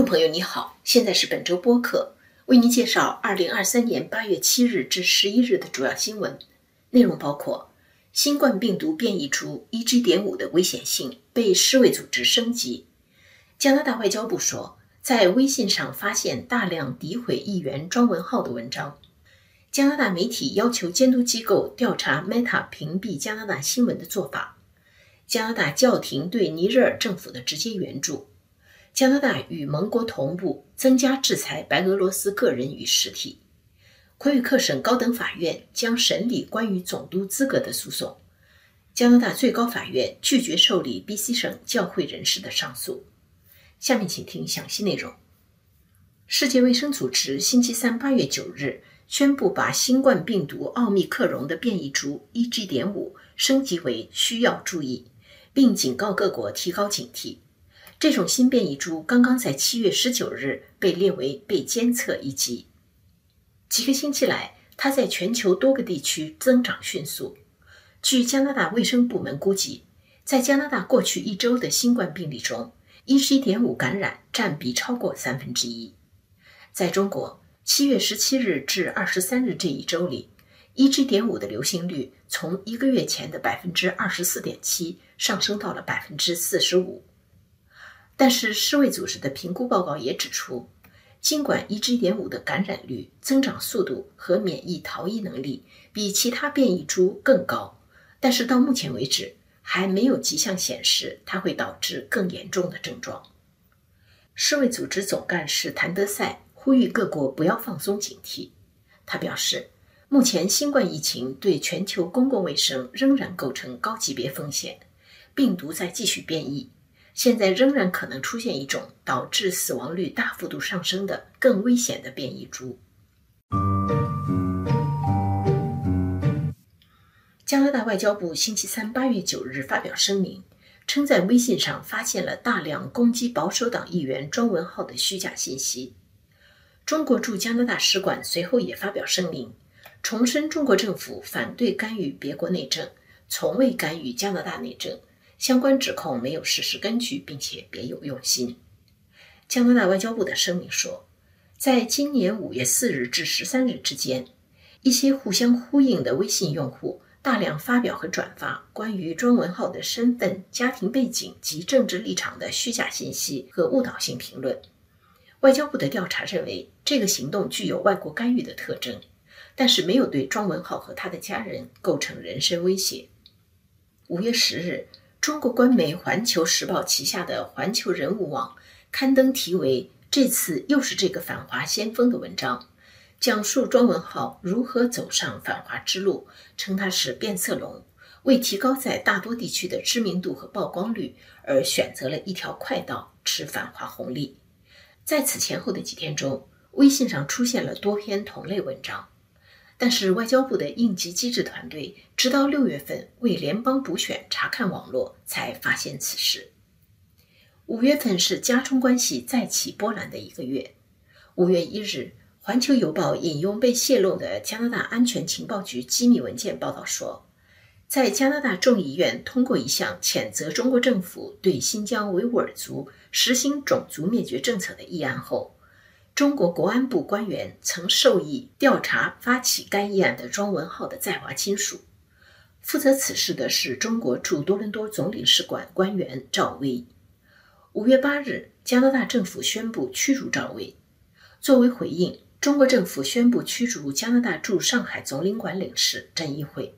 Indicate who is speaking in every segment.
Speaker 1: 众朋友，你好，现在是本周播客，为您介绍二零二三年八月七日至十一日的主要新闻内容，包括新冠病毒变异株 EG. 点五的危险性被世卫组织升级；加拿大外交部说，在微信上发现大量诋毁议员庄文浩的文章；加拿大媒体要求监督机构调查 Meta 屏蔽加拿大新闻的做法；加拿大叫停对尼日尔政府的直接援助。加拿大与盟国同步增加制裁白俄罗斯个人与实体。魁北克省高等法院将审理关于总督资格的诉讼。加拿大最高法院拒绝受理 BC 省教会人士的上诉。下面请听详细内容。世界卫生组织星期三八月九日宣布，把新冠病毒奥密克戎的变异株 EG. 点五升级为需要注意，并警告各国提高警惕。这种新变异株刚刚在七月十九日被列为被监测一级。几个星期来，它在全球多个地区增长迅速。据加拿大卫生部门估计，在加拿大过去一周的新冠病例中，EG. 点五感染占比超过三分之一。在中国，七月十七日至二十三日这一周里，EG. 点五的流行率从一个月前的百分之二十四点七上升到了百分之四十五。但是，世卫组织的评估报告也指出，尽管 EG. 点五的感染率、增长速度和免疫逃逸能力比其他变异株更高，但是到目前为止还没有迹象显示它会导致更严重的症状。世卫组织总干事谭德赛呼吁各国不要放松警惕。他表示，目前新冠疫情对全球公共卫生仍然构成高级别风险，病毒在继续变异。现在仍然可能出现一种导致死亡率大幅度上升的更危险的变异株。加拿大外交部星期三八月九日发表声明，称在微信上发现了大量攻击保守党议员庄文浩的虚假信息。中国驻加拿大使馆随后也发表声明，重申中国政府反对干预别国内政，从未干预加拿大内政。相关指控没有事实根据，并且别有用心。加拿大外交部的声明说，在今年五月四日至十三日之间，一些互相呼应的微信用户大量发表和转发关于庄文浩的身份、家庭背景及政治立场的虚假信息和误导性评论。外交部的调查认为，这个行动具有外国干预的特征，但是没有对庄文浩和他的家人构成人身威胁。五月十日。中国官媒《环球时报》旗下的环球人物网刊登题为“这次又是这个反华先锋”的文章，讲述庄文浩如何走上反华之路，称他是变色龙，为提高在大多地区的知名度和曝光率而选择了一条快道，吃反华红利。在此前后的几天中，微信上出现了多篇同类文章。但是，外交部的应急机制团队直到六月份为联邦补选查看网络，才发现此事。五月份是加中关系再起波澜的一个月。五月一日，《环球邮报》引用被泄露的加拿大安全情报局机密文件报道说，在加拿大众议院通过一项谴责中国政府对新疆维吾尔族实行种族灭绝政策的议案后。中国国安部官员曾授意调查发起该议案的庄文浩的在华亲属。负责此事的是中国驻多伦多总领事馆官员赵薇。五月八日，加拿大政府宣布驱逐赵薇。作为回应，中国政府宣布驱逐加拿大驻上海总领馆领事郑一慧。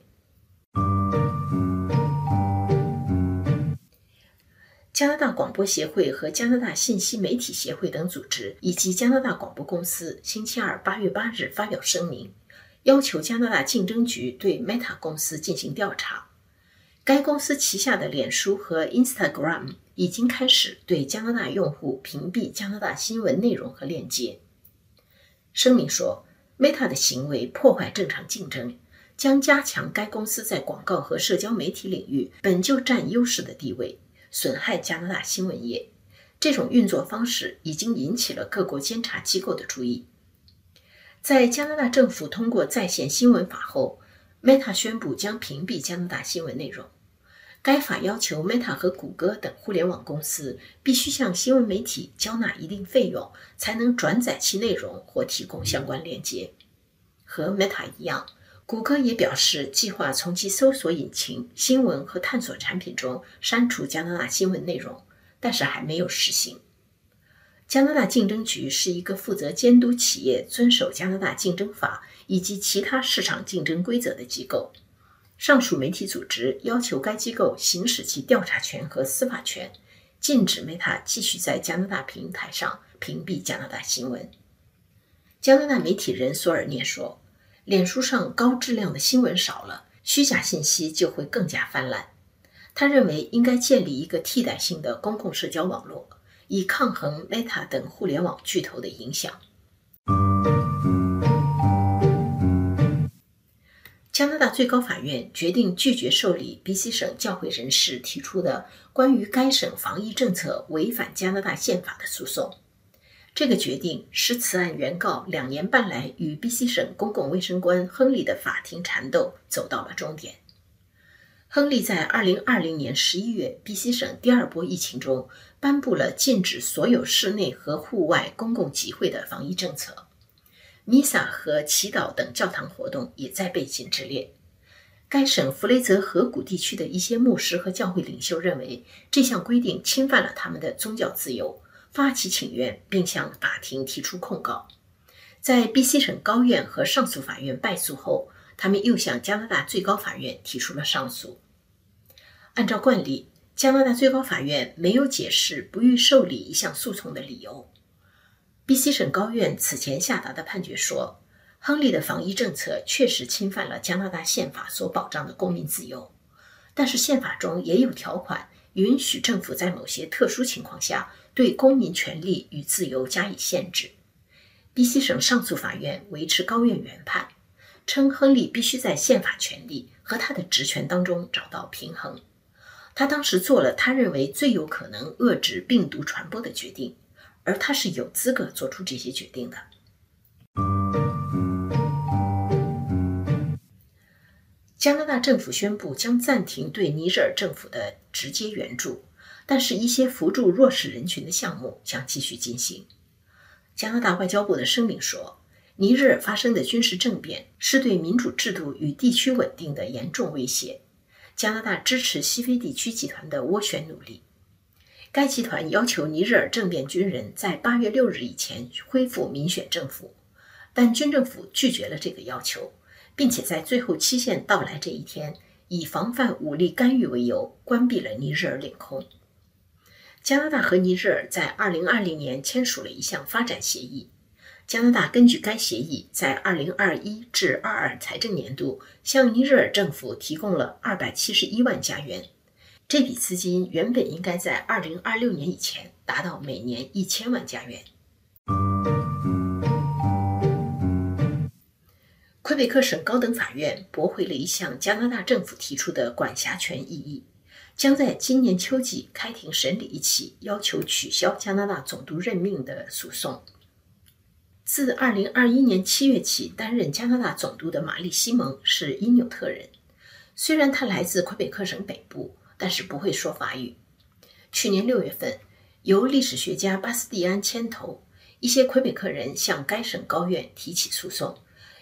Speaker 1: 加拿大广播协会和加拿大信息媒体协会等组织以及加拿大广播公司星期二八月八日发表声明，要求加拿大竞争局对 Meta 公司进行调查。该公司旗下的脸书和 Instagram 已经开始对加拿大用户屏蔽加拿大新闻内容和链接。声明说，Meta 的行为破坏正常竞争，将加强该公司在广告和社交媒体领域本就占优势的地位。损害加拿大新闻业，这种运作方式已经引起了各国监察机构的注意。在加拿大政府通过在线新闻法后，Meta 宣布将屏蔽加拿大新闻内容。该法要求 Meta 和谷歌等互联网公司必须向新闻媒体交纳一定费用，才能转载其内容或提供相关链接。和 Meta 一样，谷歌也表示计划从其搜索引擎、新闻和探索产品中删除加拿大新闻内容，但是还没有实行。加拿大竞争局是一个负责监督企业遵守加拿大竞争法以及其他市场竞争规则的机构。上述媒体组织要求该机构行使其调查权和司法权，禁止 Meta 继续在加拿大平台上屏蔽加拿大新闻。加拿大媒体人索尔涅说：“脸书上高质量的新闻少了，虚假信息就会更加泛滥。”他认为应该建立一个替代性的公共社交网络。以抗衡 Meta 等互联网巨头的影响。加拿大最高法院决定拒绝受理 BC 省教会人士提出的关于该省防疫政策违反加拿大宪法的诉讼。这个决定使此案原告两年半来与 BC 省公共卫生官亨利的法庭缠斗走到了终点。亨利在2020年11月 BC 省第二波疫情中颁布了禁止所有室内和户外公共集会的防疫政策，弥撒和祈祷等教堂活动也在被禁之列。该省弗雷泽河谷地区的一些牧师和教会领袖认为这项规定侵犯了他们的宗教自由，发起请愿并向法庭提出控告。在 BC 省高院和上诉法院败诉后，他们又向加拿大最高法院提出了上诉。按照惯例，加拿大最高法院没有解释不予受理一项诉讼的理由。BC 省高院此前下达的判决说，亨利的防疫政策确实侵犯了加拿大宪法所保障的公民自由，但是宪法中也有条款允许政府在某些特殊情况下对公民权利与自由加以限制。BC 省上诉法院维持高院原判，称亨利必须在宪法权利和他的职权当中找到平衡。他当时做了他认为最有可能遏制病毒传播的决定，而他是有资格做出这些决定的。加拿大政府宣布将暂停对尼日尔政府的直接援助，但是一些扶助弱势人群的项目将继续进行。加拿大外交部的声明说，尼日尔发生的军事政变是对民主制度与地区稳定的严重威胁。加拿大支持西非地区集团的斡旋努力。该集团要求尼日尔政变军人在八月六日以前恢复民选政府，但军政府拒绝了这个要求，并且在最后期限到来这一天，以防范武力干预为由，关闭了尼日尔领空。加拿大和尼日尔在二零二零年签署了一项发展协议。加拿大根据该协议，在2021至22财政年度向尼日尔政府提供了271万加元。这笔资金原本应该在2026年以前达到每年1000万加元。魁北克省高等法院驳回了一项加拿大政府提出的管辖权异议，将在今年秋季开庭审理一起要求取消加拿大总督任命的诉讼。自2021年7月起担任加拿大总督的玛丽·西蒙是因纽特人，虽然他来自魁北克省北部，但是不会说法语。去年6月份，由历史学家巴斯蒂安牵头，一些魁北克人向该省高院提起诉讼，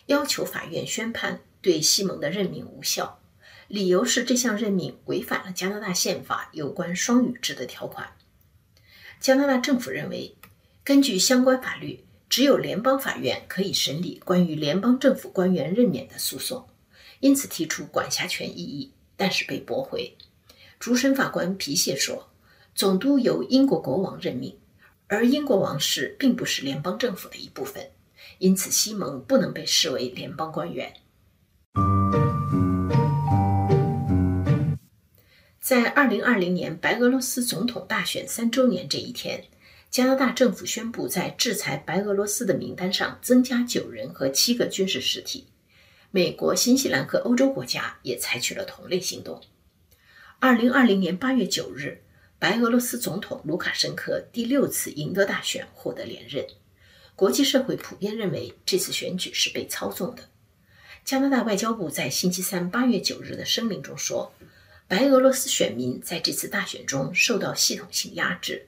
Speaker 1: 要求法院宣判对西蒙的任命无效，理由是这项任命违反了加拿大宪法有关双语制的条款。加拿大政府认为，根据相关法律。只有联邦法院可以审理关于联邦政府官员任免的诉讼，因此提出管辖权异议，但是被驳回。主审法官皮谢说：“总督由英国国王任命，而英国王室并不是联邦政府的一部分，因此西蒙不能被视为联邦官员。”在2020年白俄罗斯总统大选三周年这一天。加拿大政府宣布，在制裁白俄罗斯的名单上增加九人和七个军事实体。美国、新西兰和欧洲国家也采取了同类行动。二零二零年八月九日，白俄罗斯总统卢卡申科第六次赢得大选，获得连任。国际社会普遍认为这次选举是被操纵的。加拿大外交部在星期三八月九日的声明中说：“白俄罗斯选民在这次大选中受到系统性压制，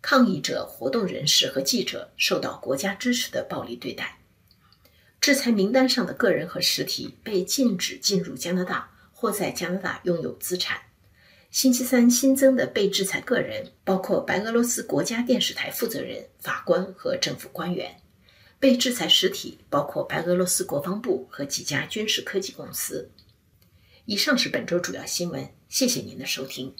Speaker 1: 抗议者、活动人士和记者受到国家支持的暴力对待。制裁名单上的个人和实体被禁止进入加拿大或在加拿大拥有资产。星期三新增的被制裁个人包括白俄罗斯国家电视台负责人、法官和政府官员。被制裁实体包括白俄罗斯国防部和几家军事科技公司。以上是本周主要新闻，谢谢您的收听。